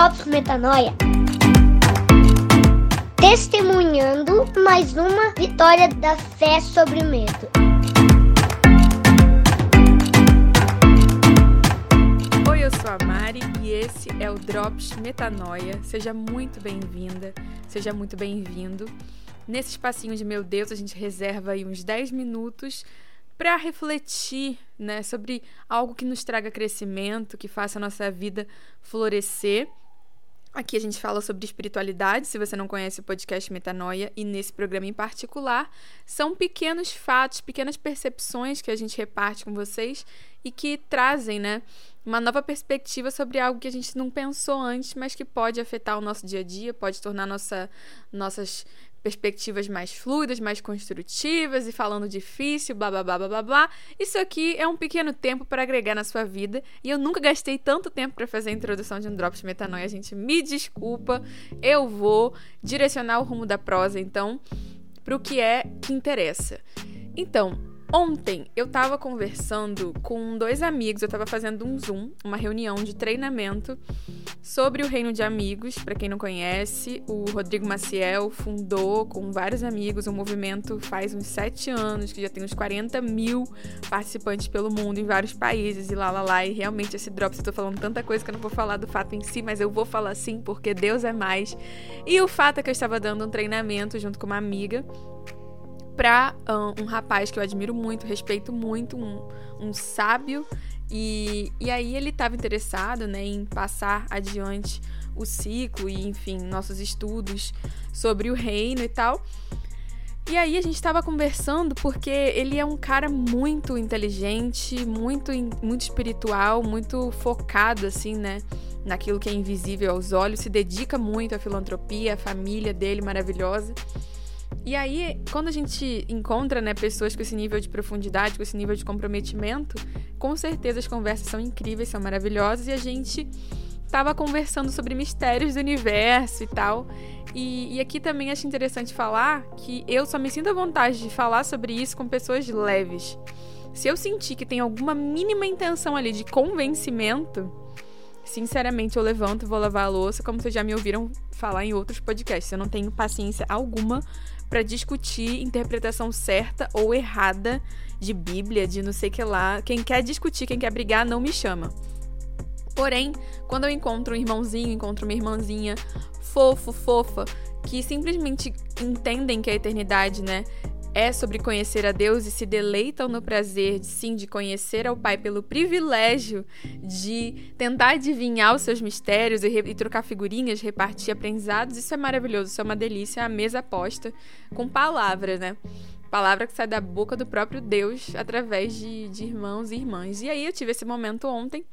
Drops Metanoia. Testemunhando mais uma vitória da fé sobre o medo. Oi, eu sou a Mari e esse é o Drops Metanoia. Seja muito bem-vinda, seja muito bem-vindo. Nesse espacinho de meu Deus, a gente reserva aí uns 10 minutos para refletir né, sobre algo que nos traga crescimento, que faça a nossa vida florescer. Aqui a gente fala sobre espiritualidade, se você não conhece o podcast Metanoia, e nesse programa em particular, são pequenos fatos, pequenas percepções que a gente reparte com vocês e que trazem, né, uma nova perspectiva sobre algo que a gente não pensou antes, mas que pode afetar o nosso dia a dia, pode tornar nossa, nossas perspectivas mais fluidas, mais construtivas e falando difícil, blá blá blá blá blá. Isso aqui é um pequeno tempo para agregar na sua vida e eu nunca gastei tanto tempo para fazer a introdução de um Drops Metanoia, gente. Me desculpa, eu vou direcionar o rumo da prosa então para o que é que interessa. Então, Ontem eu tava conversando com dois amigos, eu tava fazendo um Zoom, uma reunião de treinamento sobre o Reino de Amigos. Para quem não conhece, o Rodrigo Maciel fundou com vários amigos um movimento faz uns sete anos, que já tem uns 40 mil participantes pelo mundo em vários países e lá lá lá. E realmente esse Drops eu tô falando tanta coisa que eu não vou falar do fato em si, mas eu vou falar sim, porque Deus é mais. E o fato é que eu estava dando um treinamento junto com uma amiga para um, um, rapaz que eu admiro muito, respeito muito, um, um sábio. E, e aí ele estava interessado né, em passar adiante o ciclo e, enfim, nossos estudos sobre o reino e tal. E aí a gente estava conversando porque ele é um cara muito inteligente, muito, muito espiritual, muito focado, assim, né? Naquilo que é invisível aos olhos, se dedica muito à filantropia, à família dele maravilhosa. E aí, quando a gente encontra né, pessoas com esse nível de profundidade, com esse nível de comprometimento, com certeza as conversas são incríveis, são maravilhosas e a gente estava conversando sobre mistérios do universo e tal. E, e, aqui também acho interessante falar que eu só me sinto à vontade de falar sobre isso com pessoas leves. Se eu sentir que tem alguma mínima intenção ali de convencimento, sinceramente eu levanto e vou lavar a louça, como vocês já me ouviram falar em outros podcasts. Eu não tenho paciência alguma para discutir interpretação certa ou errada de Bíblia, de não sei que lá. Quem quer discutir, quem quer brigar, não me chama. Porém, quando eu encontro um irmãozinho, encontro uma irmãzinha fofo, fofa, que simplesmente entendem que a eternidade, né, é sobre conhecer a Deus e se deleitam no prazer, sim, de conhecer ao Pai pelo privilégio de tentar adivinhar os seus mistérios e, e, trocar figurinhas, repartir aprendizados, isso é maravilhoso, isso é uma delícia, a mesa posta com palavras, né? Palavra que sai da boca do próprio Deus através de, de irmãos e irmãs. E aí eu tive esse momento ontem.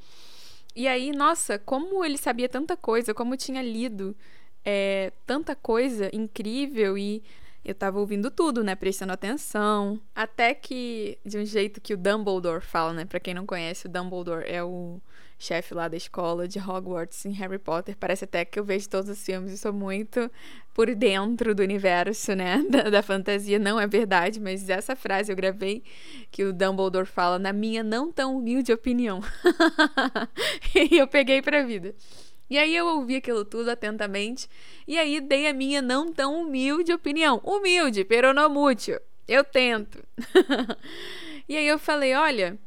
E aí, nossa, como ele sabia tanta coisa, como tinha lido é, tanta coisa incrível e eu tava ouvindo tudo, né? Prestando atenção. Até que, de um jeito que o Dumbledore fala, né? Pra quem não conhece, o Dumbledore é o chefe lá da escola de Hogwarts em Harry Potter. Parece até que eu vejo todos os filmes e sou muito por dentro do universo, né? Da, da fantasia. Não é verdade, mas essa frase eu gravei que o Dumbledore fala, na minha não tão humilde opinião. e eu peguei pra vida. E aí eu ouvi aquilo tudo atentamente e aí dei a minha não tão humilde opinião. Humilde, peronomútil. Eu tento. e aí eu falei, olha,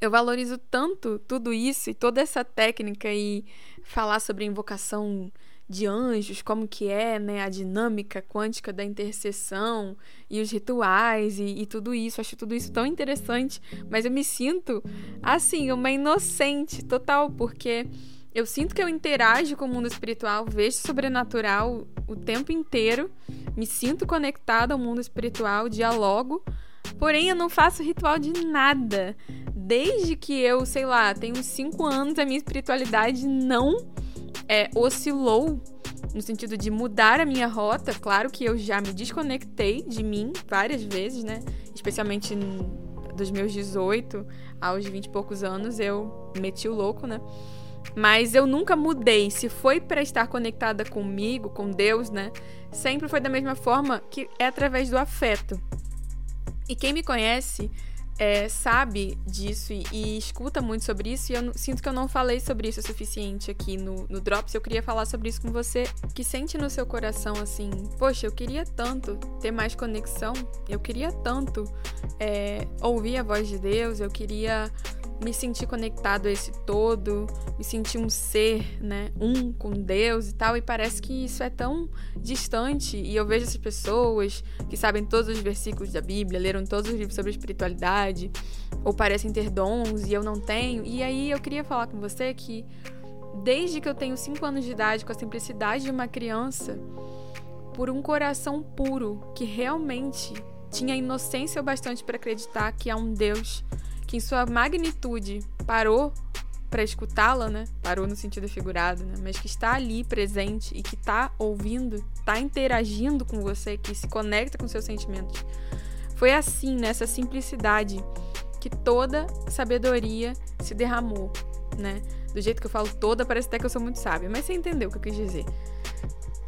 eu valorizo tanto tudo isso e toda essa técnica e falar sobre invocação de anjos, como que é, né, a dinâmica quântica da intercessão e os rituais e, e, tudo isso. Acho tudo isso tão interessante, mas eu me sinto assim, uma inocente total, porque eu sinto que eu interajo com o mundo espiritual, vejo sobrenatural o tempo inteiro, me sinto conectada ao mundo espiritual, dialogo, porém eu não faço ritual de nada. Desde que eu, sei lá, tenho uns 5 anos, a minha espiritualidade não é, oscilou no sentido de mudar a minha rota. Claro que eu já me desconectei de mim várias vezes, né? Especialmente dos meus 18 aos 20 e poucos anos, eu meti o louco, né? Mas eu nunca mudei. Se foi para estar conectada comigo, com Deus, né? Sempre foi da mesma forma que é através do afeto. E quem me conhece é, sabe disso e, e, escuta muito sobre isso, e eu sinto que eu não falei sobre isso o suficiente aqui no, no Drops. Eu queria falar sobre isso com você, que sente no seu coração assim: poxa, eu queria tanto ter mais conexão, eu queria tanto é, ouvir a voz de Deus, eu queria me sentir conectado a esse todo, me sentir um ser, né, um com Deus e tal, e parece que isso é tão distante. E eu vejo essas pessoas que sabem todos os versículos da Bíblia, leram todos os livros sobre espiritualidade, ou parecem ter dons e eu não tenho. E aí eu queria falar com você que desde que eu tenho 5 anos de idade, com a simplicidade de uma criança, por um coração puro que realmente tinha inocência o bastante para acreditar que há um Deus que em sua magnitude parou para escutá-la, né? Parou no sentido figurado, né? Mas que está ali presente e que está ouvindo, está interagindo com você, que se conecta com seus sentimentos. Foi assim, nessa simplicidade, que toda sabedoria se derramou, né? Do jeito que eu falo toda, parece até que eu sou muito sábia, mas você entendeu o que eu quis dizer.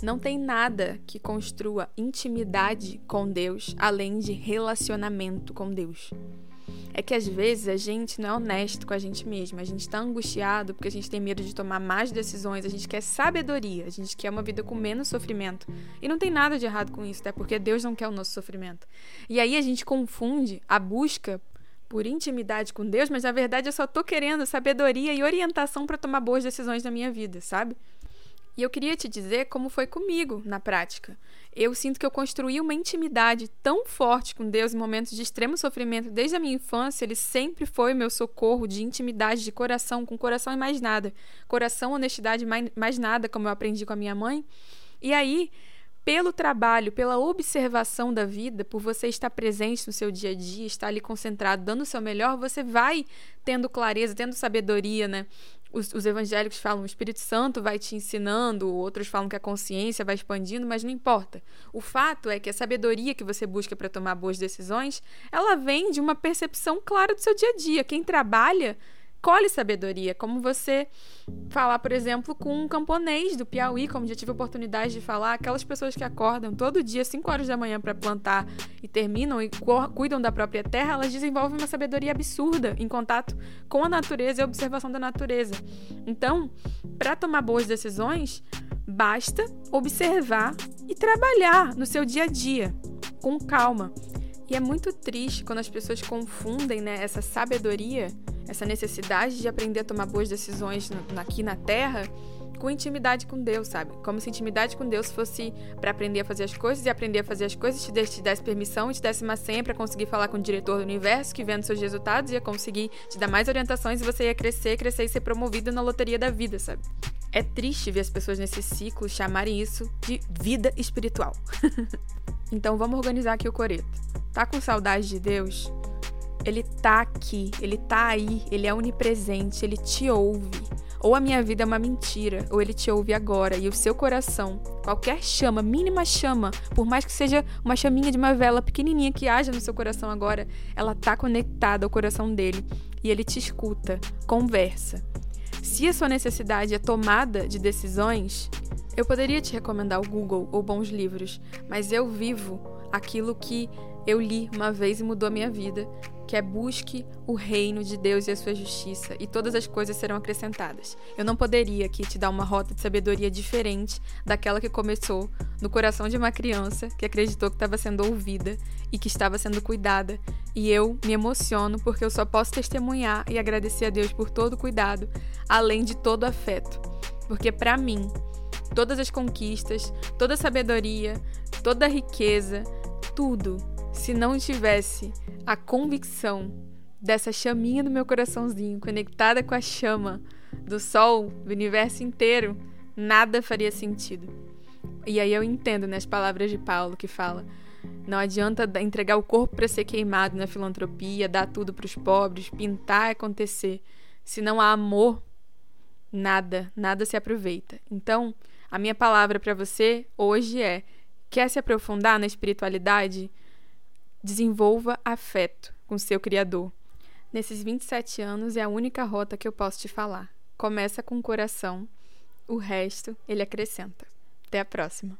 Não tem nada que construa intimidade com Deus além de relacionamento com Deus é que às vezes a gente não é honesto com a gente mesmo, a gente está angustiado porque a gente tem medo de tomar mais decisões, a gente quer sabedoria, a gente quer uma vida com menos sofrimento. E não tem nada de errado com isso, até porque Deus não quer o nosso sofrimento. E aí a gente confunde a busca por intimidade com Deus, mas na verdade eu só tô querendo sabedoria e orientação para tomar boas decisões na minha vida, sabe? E eu queria te dizer como foi comigo na prática. Eu sinto que eu construí uma intimidade tão forte com Deus em momentos de extremo sofrimento desde a minha infância. Ele sempre foi meu socorro de intimidade, de coração, com coração e mais nada. Coração, honestidade, mais nada, como eu aprendi com a minha mãe. E aí, pelo trabalho, pela observação da vida, por você estar presente no seu dia a dia, estar ali concentrado, dando o seu melhor, você vai tendo clareza, tendo sabedoria, né? Os, os, evangélicos falam o Espírito Santo vai te ensinando, outros falam que a consciência vai expandindo, mas não importa. O fato é que a sabedoria que você busca para tomar boas decisões, ela vem de uma percepção clara do seu dia a dia. Quem trabalha colhe sabedoria, como você falar, por exemplo, com um camponês do Piauí, como já tive oportunidade de falar, aquelas pessoas que acordam todo dia 5 horas da manhã para plantar e terminam e cuidam da própria terra, elas desenvolvem uma sabedoria absurda em contato com a natureza e a observação da natureza. Então, para tomar boas decisões, basta observar e trabalhar no seu dia a dia com calma. E é muito triste quando as pessoas confundem né, essa sabedoria essa necessidade de aprender a tomar boas decisões aqui na Terra com intimidade com Deus, sabe? Como se intimidade com Deus fosse para aprender a fazer as coisas e aprender a fazer as coisas te desse, te permissão e te desse uma senha para conseguir falar com o diretor do universo que vendo seus resultados ia conseguir te dar mais orientações e você ia crescer, crescer e ser promovido na loteria da vida, sabe? É triste ver as pessoas nesse ciclo chamarem isso de vida espiritual. então vamos organizar aqui o coreto. Tá com saudade de Deus? Ele tá aqui, ele tá aí, ele é onipresente, ele te ouve. Ou a minha vida é uma mentira, ou ele te ouve agora e o seu coração, qualquer chama, mínima chama, por mais que seja uma chaminha de uma vela pequenininha que haja no seu coração agora, ela tá conectada ao coração dele e ele te escuta, conversa. Se a sua necessidade é tomada de decisões, eu poderia te recomendar o Google ou bons livros, mas eu vivo aquilo que eu li uma vez e mudou a minha vida, que é busque o reino de Deus e a sua justiça, e todas as coisas serão acrescentadas. Eu não poderia aqui te dar uma rota de sabedoria diferente daquela que começou no coração de uma criança que acreditou que estava sendo ouvida e que estava sendo cuidada. E eu me emociono porque eu só posso testemunhar e agradecer a Deus por todo o cuidado, além de todo afeto. Porque para mim, todas as conquistas, toda a sabedoria, toda a riqueza, tudo se não tivesse a convicção dessa chaminha do meu coraçãozinho conectada com a chama do sol, do universo inteiro, nada faria sentido. E aí eu entendo nas palavras de Paulo que fala: não adianta entregar o corpo para ser queimado na filantropia, dar tudo para os pobres, pintar acontecer. Se não há amor, nada, nada se aproveita. Então, a minha palavra para você hoje é: quer se aprofundar na espiritualidade? Desenvolva afeto com seu Criador. Nesses 27 anos é a única rota que eu posso te falar. Começa com o coração, o resto ele acrescenta. Até a próxima.